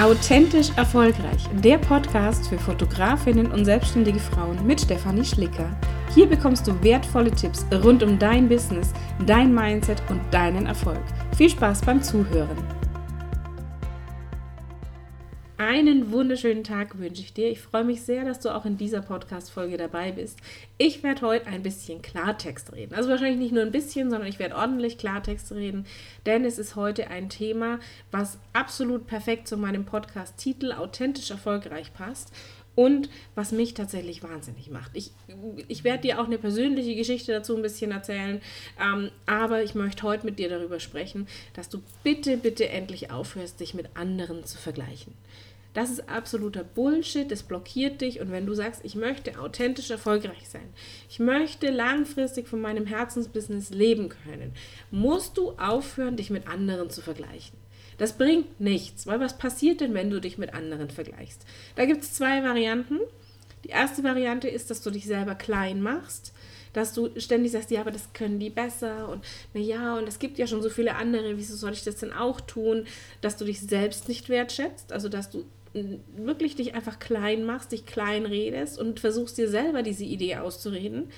Authentisch erfolgreich, der Podcast für Fotografinnen und selbstständige Frauen mit Stefanie Schlicker. Hier bekommst du wertvolle Tipps rund um dein Business, dein Mindset und deinen Erfolg. Viel Spaß beim Zuhören. Einen wunderschönen Tag wünsche ich dir. Ich freue mich sehr, dass du auch in dieser Podcast-Folge dabei bist. Ich werde heute ein bisschen Klartext reden. Also wahrscheinlich nicht nur ein bisschen, sondern ich werde ordentlich Klartext reden, denn es ist heute ein Thema, was absolut perfekt zu meinem Podcast-Titel authentisch erfolgreich passt und was mich tatsächlich wahnsinnig macht. Ich, ich werde dir auch eine persönliche Geschichte dazu ein bisschen erzählen, ähm, aber ich möchte heute mit dir darüber sprechen, dass du bitte, bitte endlich aufhörst, dich mit anderen zu vergleichen. Das ist absoluter Bullshit, das blockiert dich. Und wenn du sagst, ich möchte authentisch erfolgreich sein, ich möchte langfristig von meinem Herzensbusiness leben können, musst du aufhören, dich mit anderen zu vergleichen. Das bringt nichts, weil was passiert denn, wenn du dich mit anderen vergleichst? Da gibt es zwei Varianten. Die erste Variante ist, dass du dich selber klein machst dass du ständig sagst, ja, aber das können die besser und na ja, und es gibt ja schon so viele andere, wieso soll ich das denn auch tun, dass du dich selbst nicht wertschätzt, also dass du wirklich dich einfach klein machst, dich klein redest und versuchst dir selber diese Idee auszureden.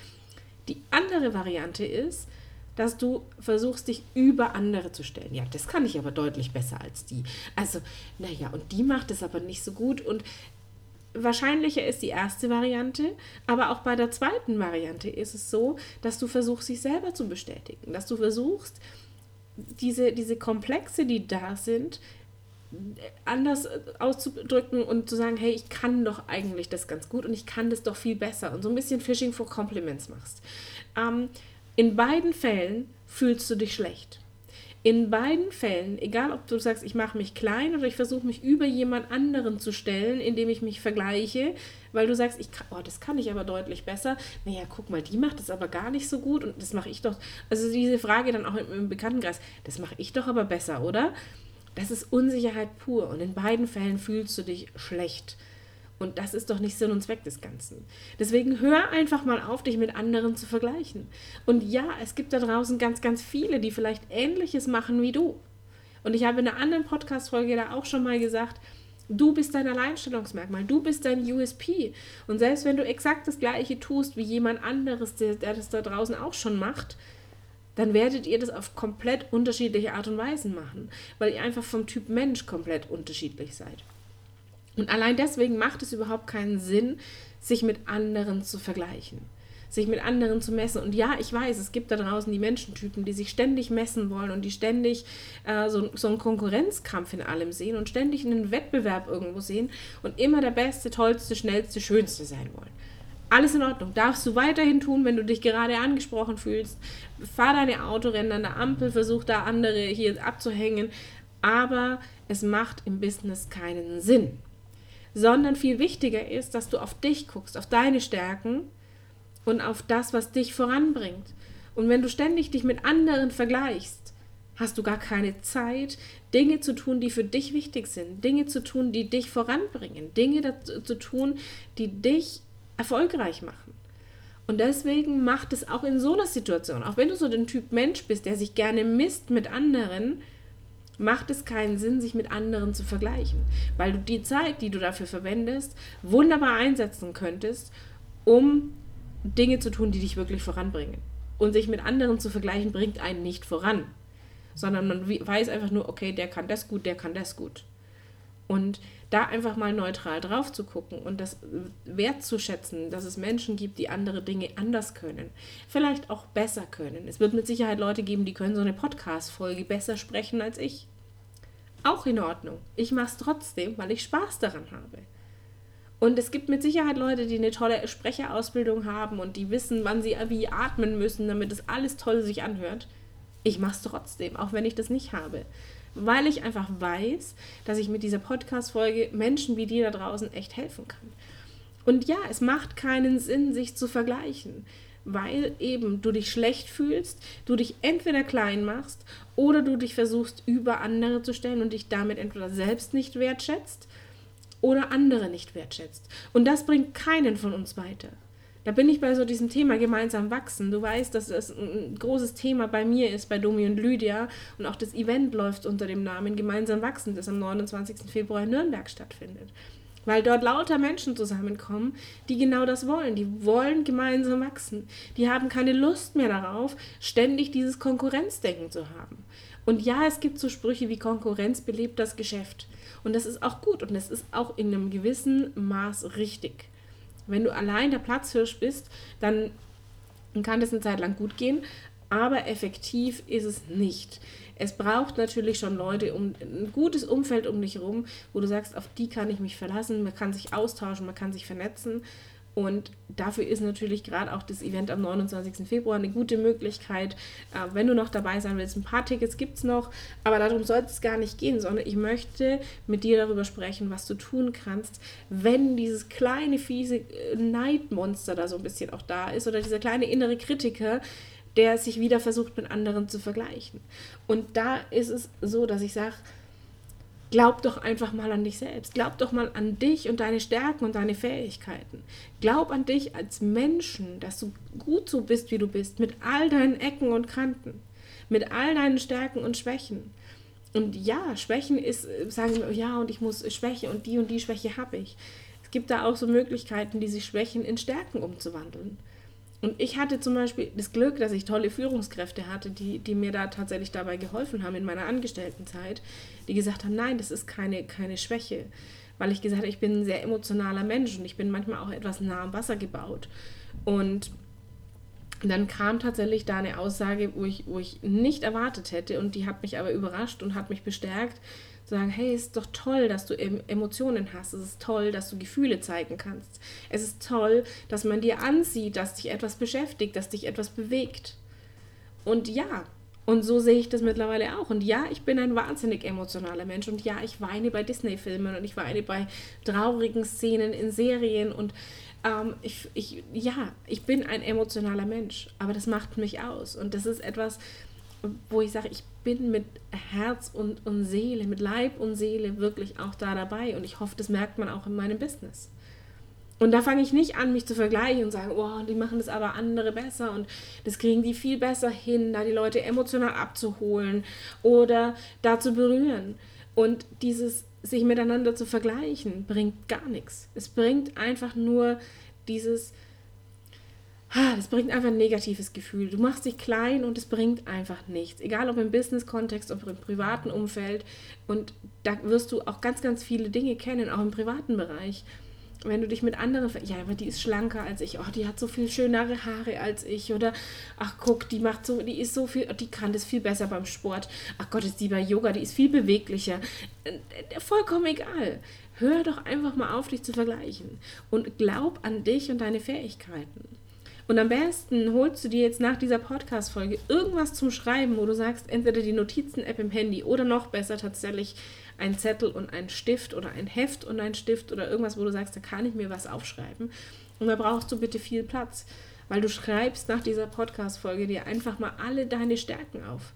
Die andere Variante ist, dass du versuchst, dich über andere zu stellen. Ja, das kann ich aber deutlich besser als die. Also, naja, und die macht es aber nicht so gut. Und wahrscheinlicher ist die erste Variante, aber auch bei der zweiten Variante ist es so, dass du versuchst, sich selber zu bestätigen, dass du versuchst, diese, diese Komplexe, die da sind, anders auszudrücken und zu sagen, hey, ich kann doch eigentlich das ganz gut und ich kann das doch viel besser und so ein bisschen Fishing for Compliments machst. Ähm, in beiden Fällen fühlst du dich schlecht. In beiden Fällen, egal ob du sagst, ich mache mich klein oder ich versuche mich über jemand anderen zu stellen, indem ich mich vergleiche, weil du sagst, ich kann, oh, das kann ich aber deutlich besser. Naja, guck mal, die macht das aber gar nicht so gut und das mache ich doch. Also diese Frage dann auch im, im Bekanntenkreis, das mache ich doch aber besser, oder? Das ist Unsicherheit pur und in beiden Fällen fühlst du dich schlecht. Und das ist doch nicht Sinn und Zweck des Ganzen. Deswegen hör einfach mal auf, dich mit anderen zu vergleichen. Und ja, es gibt da draußen ganz, ganz viele, die vielleicht Ähnliches machen wie du. Und ich habe in einer anderen Podcast-Folge da auch schon mal gesagt, du bist dein Alleinstellungsmerkmal, du bist dein USP. Und selbst wenn du exakt das Gleiche tust wie jemand anderes, der, der das da draußen auch schon macht, dann werdet ihr das auf komplett unterschiedliche Art und Weisen machen, weil ihr einfach vom Typ Mensch komplett unterschiedlich seid. Und allein deswegen macht es überhaupt keinen Sinn, sich mit anderen zu vergleichen, sich mit anderen zu messen. Und ja, ich weiß, es gibt da draußen die Menschentypen, die sich ständig messen wollen und die ständig äh, so, so einen Konkurrenzkampf in allem sehen und ständig einen Wettbewerb irgendwo sehen und immer der Beste, Tollste, Schnellste, Schönste sein wollen. Alles in Ordnung. Darfst du weiterhin tun, wenn du dich gerade angesprochen fühlst. Fahr deine Autorennen an der Ampel, versuch da andere hier abzuhängen. Aber es macht im Business keinen Sinn sondern viel wichtiger ist, dass du auf dich guckst, auf deine Stärken und auf das, was dich voranbringt. Und wenn du ständig dich mit anderen vergleichst, hast du gar keine Zeit, Dinge zu tun, die für dich wichtig sind, Dinge zu tun, die dich voranbringen, Dinge zu tun, die dich erfolgreich machen. Und deswegen macht es auch in so einer Situation, auch wenn du so den Typ Mensch bist, der sich gerne misst mit anderen, macht es keinen Sinn, sich mit anderen zu vergleichen, weil du die Zeit, die du dafür verwendest, wunderbar einsetzen könntest, um Dinge zu tun, die dich wirklich voranbringen. Und sich mit anderen zu vergleichen, bringt einen nicht voran, sondern man weiß einfach nur, okay, der kann das gut, der kann das gut. Und da einfach mal neutral drauf zu gucken und das wertzuschätzen, dass es Menschen gibt, die andere Dinge anders können, vielleicht auch besser können. Es wird mit Sicherheit Leute geben, die können so eine Podcast-Folge besser sprechen als ich. Auch in Ordnung. Ich mache es trotzdem, weil ich Spaß daran habe. Und es gibt mit Sicherheit Leute, die eine tolle Sprecherausbildung haben und die wissen, wann sie wie atmen müssen, damit es alles toll sich anhört. Ich mache es trotzdem, auch wenn ich das nicht habe. Weil ich einfach weiß, dass ich mit dieser Podcast-Folge Menschen wie dir da draußen echt helfen kann. Und ja, es macht keinen Sinn, sich zu vergleichen weil eben du dich schlecht fühlst, du dich entweder klein machst oder du dich versuchst über andere zu stellen und dich damit entweder selbst nicht wertschätzt oder andere nicht wertschätzt. Und das bringt keinen von uns weiter. Da bin ich bei so diesem Thema gemeinsam wachsen. Du weißt, dass das ein großes Thema bei mir ist, bei Domi und Lydia. Und auch das Event läuft unter dem Namen Gemeinsam wachsen, das am 29. Februar in Nürnberg stattfindet. Weil dort lauter Menschen zusammenkommen, die genau das wollen. Die wollen gemeinsam wachsen. Die haben keine Lust mehr darauf, ständig dieses Konkurrenzdenken zu haben. Und ja, es gibt so Sprüche wie Konkurrenz belebt das Geschäft. Und das ist auch gut und das ist auch in einem gewissen Maß richtig. Wenn du allein der Platzhirsch bist, dann kann das eine Zeit lang gut gehen, aber effektiv ist es nicht. Es braucht natürlich schon Leute, um ein gutes Umfeld um dich herum, wo du sagst, auf die kann ich mich verlassen, man kann sich austauschen, man kann sich vernetzen. Und dafür ist natürlich gerade auch das Event am 29. Februar eine gute Möglichkeit, äh, wenn du noch dabei sein willst. Ein paar Tickets gibt es noch, aber darum soll es gar nicht gehen, sondern ich möchte mit dir darüber sprechen, was du tun kannst, wenn dieses kleine, fiese äh, Neidmonster da so ein bisschen auch da ist oder dieser kleine innere Kritiker, der sich wieder versucht mit anderen zu vergleichen. Und da ist es so, dass ich sage, glaub doch einfach mal an dich selbst. Glaub doch mal an dich und deine Stärken und deine Fähigkeiten. Glaub an dich als Menschen, dass du gut so bist, wie du bist, mit all deinen Ecken und Kanten, mit all deinen Stärken und Schwächen. Und ja, Schwächen ist, sagen wir, ja, und ich muss Schwäche und die und die Schwäche habe ich. Es gibt da auch so Möglichkeiten, diese Schwächen in Stärken umzuwandeln. Und ich hatte zum Beispiel das Glück, dass ich tolle Führungskräfte hatte, die, die mir da tatsächlich dabei geholfen haben in meiner Angestelltenzeit, die gesagt haben, nein, das ist keine, keine Schwäche. Weil ich gesagt habe, ich bin ein sehr emotionaler Mensch und ich bin manchmal auch etwas nah am Wasser gebaut. Und dann kam tatsächlich da eine Aussage, wo ich, wo ich nicht erwartet hätte und die hat mich aber überrascht und hat mich bestärkt, sagen, hey, ist doch toll, dass du Emotionen hast. Es ist toll, dass du Gefühle zeigen kannst. Es ist toll, dass man dir ansieht, dass dich etwas beschäftigt, dass dich etwas bewegt. Und ja, und so sehe ich das mittlerweile auch. Und ja, ich bin ein wahnsinnig emotionaler Mensch. Und ja, ich weine bei Disney-Filmen und ich weine bei traurigen Szenen in Serien. Und ähm, ich, ich, ja, ich bin ein emotionaler Mensch. Aber das macht mich aus. Und das ist etwas, wo ich sage, ich bin mit Herz und, und Seele, mit Leib und Seele wirklich auch da dabei. Und ich hoffe, das merkt man auch in meinem Business. Und da fange ich nicht an, mich zu vergleichen und sagen, oh, die machen das aber andere besser und das kriegen die viel besser hin, da die Leute emotional abzuholen oder da zu berühren. Und dieses sich miteinander zu vergleichen, bringt gar nichts. Es bringt einfach nur dieses, das bringt einfach ein negatives Gefühl. Du machst dich klein und es bringt einfach nichts. Egal ob im Business-Kontext, ob im privaten Umfeld. Und da wirst du auch ganz, ganz viele Dinge kennen, auch im privaten Bereich. Wenn du dich mit anderen, ja, aber die ist schlanker als ich, oh, die hat so viel schönere Haare als ich, oder ach guck, die macht so, die ist so viel, die kann das viel besser beim Sport. Ach Gott, ist die bei Yoga, die ist viel beweglicher. Äh, vollkommen egal. Hör doch einfach mal auf, dich zu vergleichen und glaub an dich und deine Fähigkeiten. Und am besten holst du dir jetzt nach dieser Podcast-Folge irgendwas zum Schreiben, wo du sagst, entweder die Notizen-App im Handy oder noch besser tatsächlich ein Zettel und ein Stift oder ein Heft und ein Stift oder irgendwas, wo du sagst, da kann ich mir was aufschreiben. Und da brauchst du bitte viel Platz, weil du schreibst nach dieser Podcast-Folge dir einfach mal alle deine Stärken auf.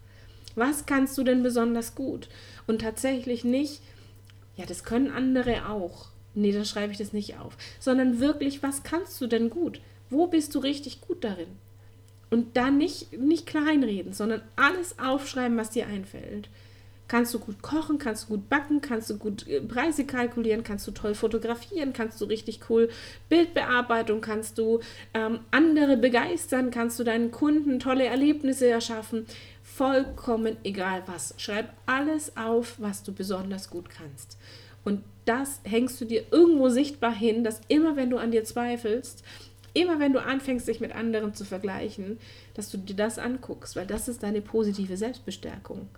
Was kannst du denn besonders gut? Und tatsächlich nicht, ja, das können andere auch. Nee, dann schreibe ich das nicht auf. Sondern wirklich, was kannst du denn gut? Wo bist du richtig gut darin? Und da nicht, nicht kleinreden, sondern alles aufschreiben, was dir einfällt. Kannst du gut kochen, kannst du gut backen, kannst du gut äh, Preise kalkulieren, kannst du toll fotografieren, kannst du richtig cool Bildbearbeitung, kannst du ähm, andere begeistern, kannst du deinen Kunden tolle Erlebnisse erschaffen. Vollkommen egal was. Schreib alles auf, was du besonders gut kannst. Und das hängst du dir irgendwo sichtbar hin, dass immer wenn du an dir zweifelst, immer wenn du anfängst, dich mit anderen zu vergleichen, dass du dir das anguckst, weil das ist deine positive Selbstbestärkung.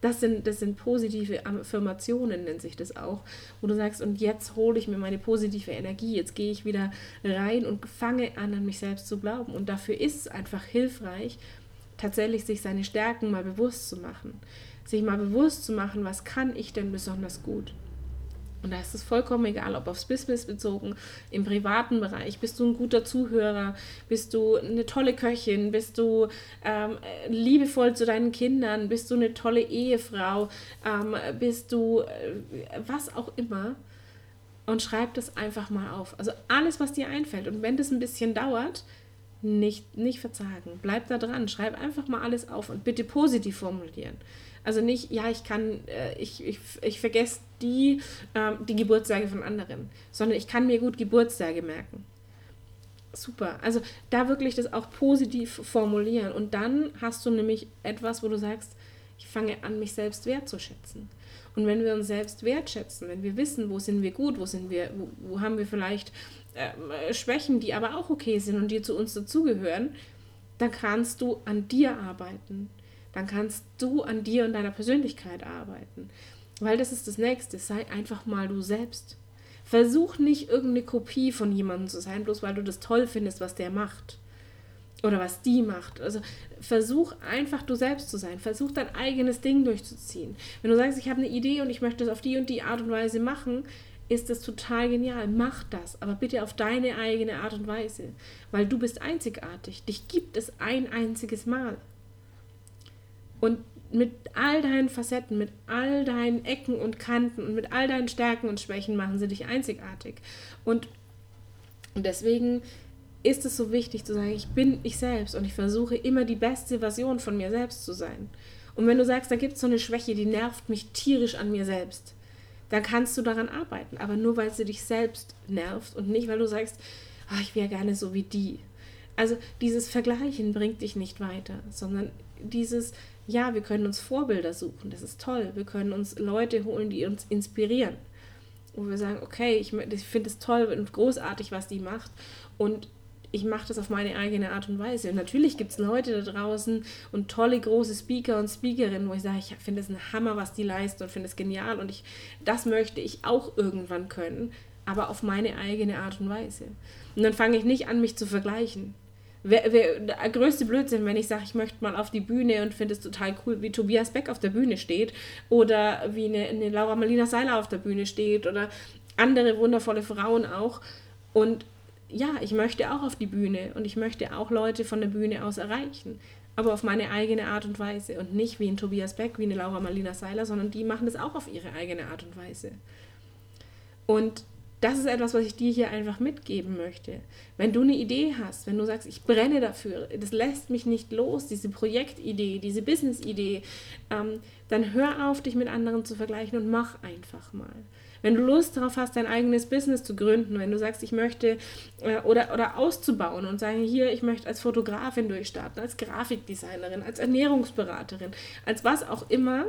Das sind, das sind positive Affirmationen, nennt sich das auch, wo du sagst, und jetzt hole ich mir meine positive Energie, jetzt gehe ich wieder rein und fange an, an mich selbst zu glauben. Und dafür ist es einfach hilfreich, tatsächlich sich seine Stärken mal bewusst zu machen. Sich mal bewusst zu machen, was kann ich denn besonders gut. Und da ist es vollkommen egal, ob aufs Business bezogen, im privaten Bereich. Bist du ein guter Zuhörer? Bist du eine tolle Köchin? Bist du ähm, liebevoll zu deinen Kindern? Bist du eine tolle Ehefrau? Ähm, bist du äh, was auch immer? und schreib das einfach mal auf. Also alles, was dir einfällt. Und wenn das ein bisschen dauert, nicht, nicht verzagen. Bleib da dran. Schreib einfach mal alles auf und bitte positiv formulieren. Also nicht, ja, ich kann, äh, ich, ich, ich vergesse die, äh, die Geburtstage von anderen, sondern ich kann mir gut Geburtstage merken. Super. Also da wirklich das auch positiv formulieren. Und dann hast du nämlich etwas, wo du sagst, ich fange an, mich selbst wertzuschätzen. Und wenn wir uns selbst wertschätzen, wenn wir wissen, wo sind wir gut, wo sind wir, wo, wo haben wir vielleicht äh, Schwächen, die aber auch okay sind und die zu uns dazugehören, dann kannst du an dir arbeiten. Dann kannst du an dir und deiner Persönlichkeit arbeiten. Weil das ist das Nächste. Sei einfach mal du selbst. Versuch nicht irgendeine Kopie von jemandem zu sein, bloß weil du das toll findest, was der macht oder was die macht. Also versuch einfach du selbst zu sein. Versuch dein eigenes Ding durchzuziehen. Wenn du sagst, ich habe eine Idee und ich möchte das auf die und die Art und Weise machen, ist das total genial. Mach das, aber bitte auf deine eigene Art und Weise, weil du bist einzigartig. Dich gibt es ein einziges Mal. Und mit all deinen Facetten, mit all deinen Ecken und Kanten und mit all deinen Stärken und Schwächen machen sie dich einzigartig. Und deswegen ist es so wichtig zu sagen, ich bin ich selbst und ich versuche immer die beste Version von mir selbst zu sein. Und wenn du sagst, da gibt es so eine Schwäche, die nervt mich tierisch an mir selbst, dann kannst du daran arbeiten. Aber nur weil sie dich selbst nervt und nicht, weil du sagst, oh, ich wäre gerne so wie die. Also dieses Vergleichen bringt dich nicht weiter, sondern dieses, ja, wir können uns Vorbilder suchen, das ist toll. Wir können uns Leute holen, die uns inspirieren. Wo wir sagen, okay, ich, ich finde es toll und großartig, was die macht. Und ich mache das auf meine eigene Art und Weise. Und natürlich gibt es Leute da draußen und tolle große Speaker und Speakerinnen, wo ich sage, ich finde es ein Hammer, was die leisten und finde es genial und ich, das möchte ich auch irgendwann können, aber auf meine eigene Art und Weise. Und dann fange ich nicht an, mich zu vergleichen. Wer, wer, der größte Blödsinn, wenn ich sage, ich möchte mal auf die Bühne und finde es total cool, wie Tobias Beck auf der Bühne steht oder wie eine, eine Laura Marlina Seiler auf der Bühne steht oder andere wundervolle Frauen auch. Und ja, ich möchte auch auf die Bühne und ich möchte auch Leute von der Bühne aus erreichen. Aber auf meine eigene Art und Weise. Und nicht wie ein Tobias Beck, wie eine Laura Marlina Seiler, sondern die machen das auch auf ihre eigene Art und Weise. Und das ist etwas, was ich dir hier einfach mitgeben möchte. Wenn du eine Idee hast, wenn du sagst, ich brenne dafür, das lässt mich nicht los, diese Projektidee, diese Business-Idee, ähm, dann hör auf, dich mit anderen zu vergleichen und mach einfach mal. Wenn du Lust darauf hast, dein eigenes Business zu gründen, wenn du sagst, ich möchte äh, oder, oder auszubauen und sagen, hier, ich möchte als Fotografin durchstarten, als Grafikdesignerin, als Ernährungsberaterin, als was auch immer,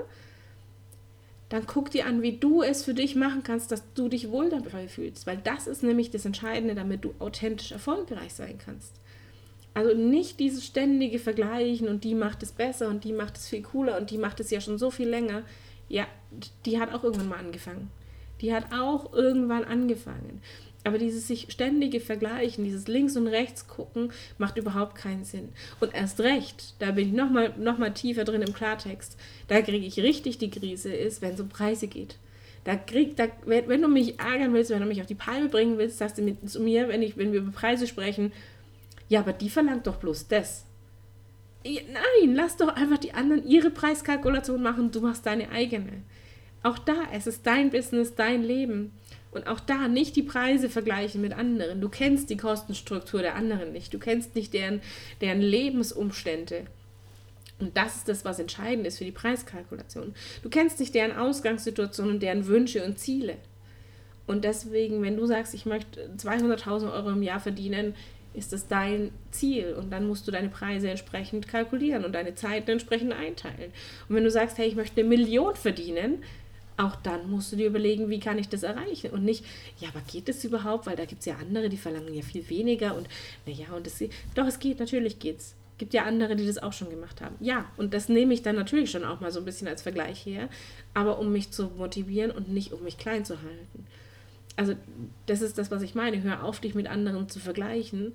dann guck dir an, wie du es für dich machen kannst, dass du dich wohl dabei fühlst. Weil das ist nämlich das Entscheidende, damit du authentisch erfolgreich sein kannst. Also nicht dieses ständige Vergleichen und die macht es besser und die macht es viel cooler und die macht es ja schon so viel länger. Ja, die hat auch irgendwann mal angefangen. Die hat auch irgendwann angefangen. Aber dieses sich ständige Vergleichen, dieses links und rechts gucken, macht überhaupt keinen Sinn. Und erst recht, da bin ich nochmal noch mal tiefer drin im Klartext, da kriege ich richtig die Krise, ist, wenn es um Preise geht. Da krieg, da, wenn, wenn, du mich ärgern willst, wenn du mich auf die Palme bringen willst, sagst du mit, zu mir, wenn, ich, wenn wir über Preise sprechen, ja, aber die verlangt doch bloß das. Nein, lass doch einfach die anderen ihre Preiskalkulation machen, du machst deine eigene. Auch da, es ist dein Business, dein Leben. Und auch da nicht die Preise vergleichen mit anderen. Du kennst die Kostenstruktur der anderen nicht. Du kennst nicht deren, deren Lebensumstände. Und das ist das, was entscheidend ist für die Preiskalkulation. Du kennst nicht deren Ausgangssituation und deren Wünsche und Ziele. Und deswegen, wenn du sagst, ich möchte 200.000 Euro im Jahr verdienen, ist das dein Ziel und dann musst du deine Preise entsprechend kalkulieren und deine Zeiten entsprechend einteilen. Und wenn du sagst, hey, ich möchte eine Million verdienen, auch dann musst du dir überlegen, wie kann ich das erreichen und nicht, ja, aber geht das überhaupt, weil da gibt es ja andere, die verlangen ja viel weniger und naja, und das, doch, es geht, natürlich geht's. Gibt ja andere, die das auch schon gemacht haben. Ja, und das nehme ich dann natürlich schon auch mal so ein bisschen als Vergleich her, aber um mich zu motivieren und nicht um mich klein zu halten. Also, das ist das, was ich meine. Hör auf, dich mit anderen zu vergleichen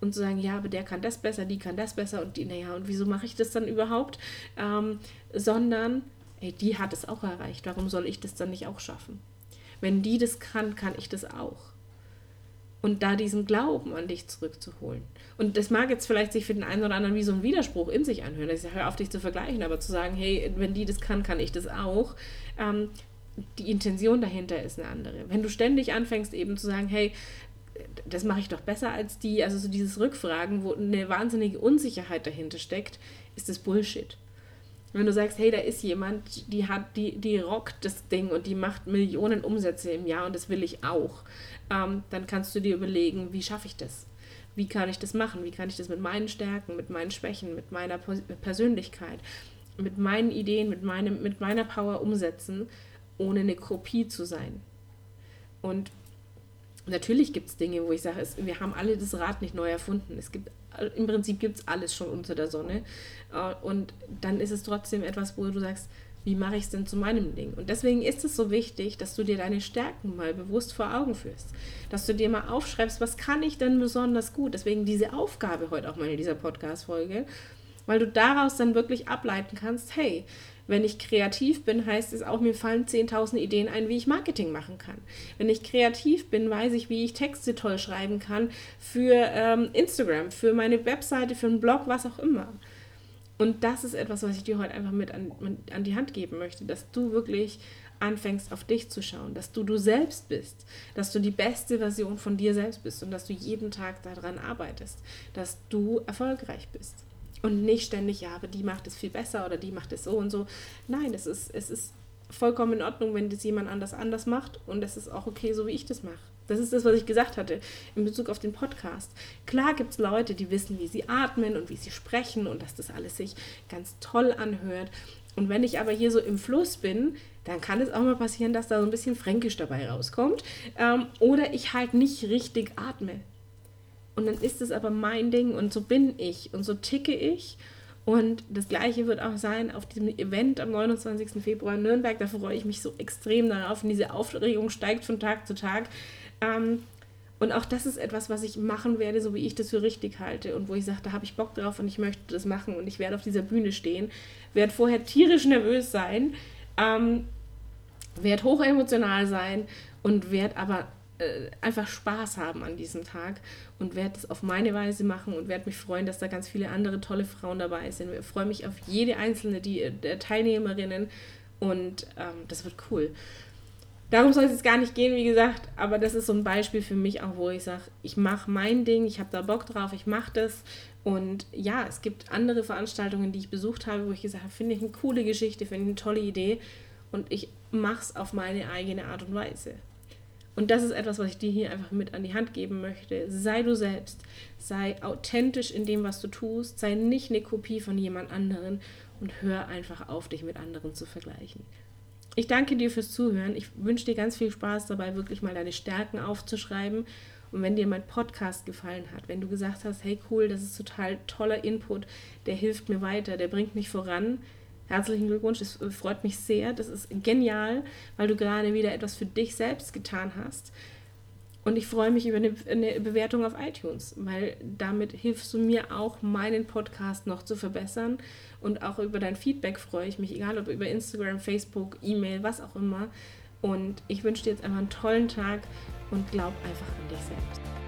und zu sagen, ja, aber der kann das besser, die kann das besser und die, naja, und wieso mache ich das dann überhaupt? Ähm, sondern ey, die hat es auch erreicht, warum soll ich das dann nicht auch schaffen? Wenn die das kann, kann ich das auch. Und da diesen Glauben an dich zurückzuholen. Und das mag jetzt vielleicht sich für den einen oder anderen wie so ein Widerspruch in sich anhören. Ich sage, hör auf, dich zu vergleichen, aber zu sagen, hey, wenn die das kann, kann ich das auch. Ähm, die Intention dahinter ist eine andere. Wenn du ständig anfängst eben zu sagen, hey, das mache ich doch besser als die, also so dieses Rückfragen, wo eine wahnsinnige Unsicherheit dahinter steckt, ist das Bullshit. Wenn du sagst, hey, da ist jemand, die hat, die, die rockt das Ding und die macht Millionen Umsätze im Jahr und das will ich auch, ähm, dann kannst du dir überlegen, wie schaffe ich das? Wie kann ich das machen? Wie kann ich das mit meinen Stärken, mit meinen Schwächen, mit meiner Persönlichkeit, mit meinen Ideen, mit, meinem, mit meiner Power umsetzen, ohne eine Kopie zu sein? Und natürlich gibt es Dinge, wo ich sage, wir haben alle das Rad nicht neu erfunden. Es gibt im Prinzip gibt es alles schon unter der Sonne. Äh, und dann ist es trotzdem etwas, wo du sagst, wie mache ich es denn zu meinem Ding? Und deswegen ist es so wichtig, dass du dir deine Stärken mal bewusst vor Augen führst. Dass du dir mal aufschreibst, was kann ich denn besonders gut? Deswegen diese Aufgabe heute auch mal in dieser Podcast-Folge, weil du daraus dann wirklich ableiten kannst, hey, wenn ich kreativ bin, heißt es auch, mir fallen 10.000 Ideen ein, wie ich Marketing machen kann. Wenn ich kreativ bin, weiß ich, wie ich Texte toll schreiben kann für ähm, Instagram, für meine Webseite, für einen Blog, was auch immer. Und das ist etwas, was ich dir heute einfach mit an, an die Hand geben möchte, dass du wirklich anfängst, auf dich zu schauen, dass du du selbst bist, dass du die beste Version von dir selbst bist und dass du jeden Tag daran arbeitest, dass du erfolgreich bist. Und nicht ständig, ja, aber die macht es viel besser oder die macht es so und so. Nein, es ist, es ist vollkommen in Ordnung, wenn das jemand anders anders macht und es ist auch okay, so wie ich das mache. Das ist das, was ich gesagt hatte in Bezug auf den Podcast. Klar gibt es Leute, die wissen, wie sie atmen und wie sie sprechen und dass das alles sich ganz toll anhört. Und wenn ich aber hier so im Fluss bin, dann kann es auch mal passieren, dass da so ein bisschen Fränkisch dabei rauskommt. Ähm, oder ich halt nicht richtig atme. Und dann ist es aber mein Ding und so bin ich und so ticke ich. Und das gleiche wird auch sein auf diesem Event am 29. Februar in Nürnberg. Da freue ich mich so extrem darauf und diese Aufregung steigt von Tag zu Tag. Ähm, und auch das ist etwas, was ich machen werde, so wie ich das für richtig halte und wo ich sage, da habe ich Bock drauf und ich möchte das machen und ich werde auf dieser Bühne stehen, werde vorher tierisch nervös sein, ähm, werde hochemotional sein und werde aber äh, einfach Spaß haben an diesem Tag und werde es auf meine Weise machen und werde mich freuen, dass da ganz viele andere tolle Frauen dabei sind. Ich freue mich auf jede einzelne die, äh, der Teilnehmerinnen und ähm, das wird cool. Darum soll es jetzt gar nicht gehen, wie gesagt, aber das ist so ein Beispiel für mich auch, wo ich sage, ich mache mein Ding, ich habe da Bock drauf, ich mache das. Und ja, es gibt andere Veranstaltungen, die ich besucht habe, wo ich gesagt habe, finde ich eine coole Geschichte, finde ich eine tolle Idee und ich mache es auf meine eigene Art und Weise. Und das ist etwas, was ich dir hier einfach mit an die Hand geben möchte. Sei du selbst, sei authentisch in dem, was du tust, sei nicht eine Kopie von jemand anderen und hör einfach auf, dich mit anderen zu vergleichen. Ich danke dir fürs Zuhören. Ich wünsche dir ganz viel Spaß dabei, wirklich mal deine Stärken aufzuschreiben. Und wenn dir mein Podcast gefallen hat, wenn du gesagt hast, hey cool, das ist total toller Input, der hilft mir weiter, der bringt mich voran, Herzlichen Glückwunsch, es freut mich sehr. Das ist genial, weil du gerade wieder etwas für dich selbst getan hast. Und ich freue mich über eine, eine, Bewertung auf iTunes, weil damit hilfst du mir auch, meinen Podcast noch zu verbessern. Und auch über dein Feedback freue ich mich, egal ob über Instagram, Facebook, E-Mail, was auch immer. Und ich wünsche dir jetzt einfach einen tollen Tag und glaub einfach an dich selbst.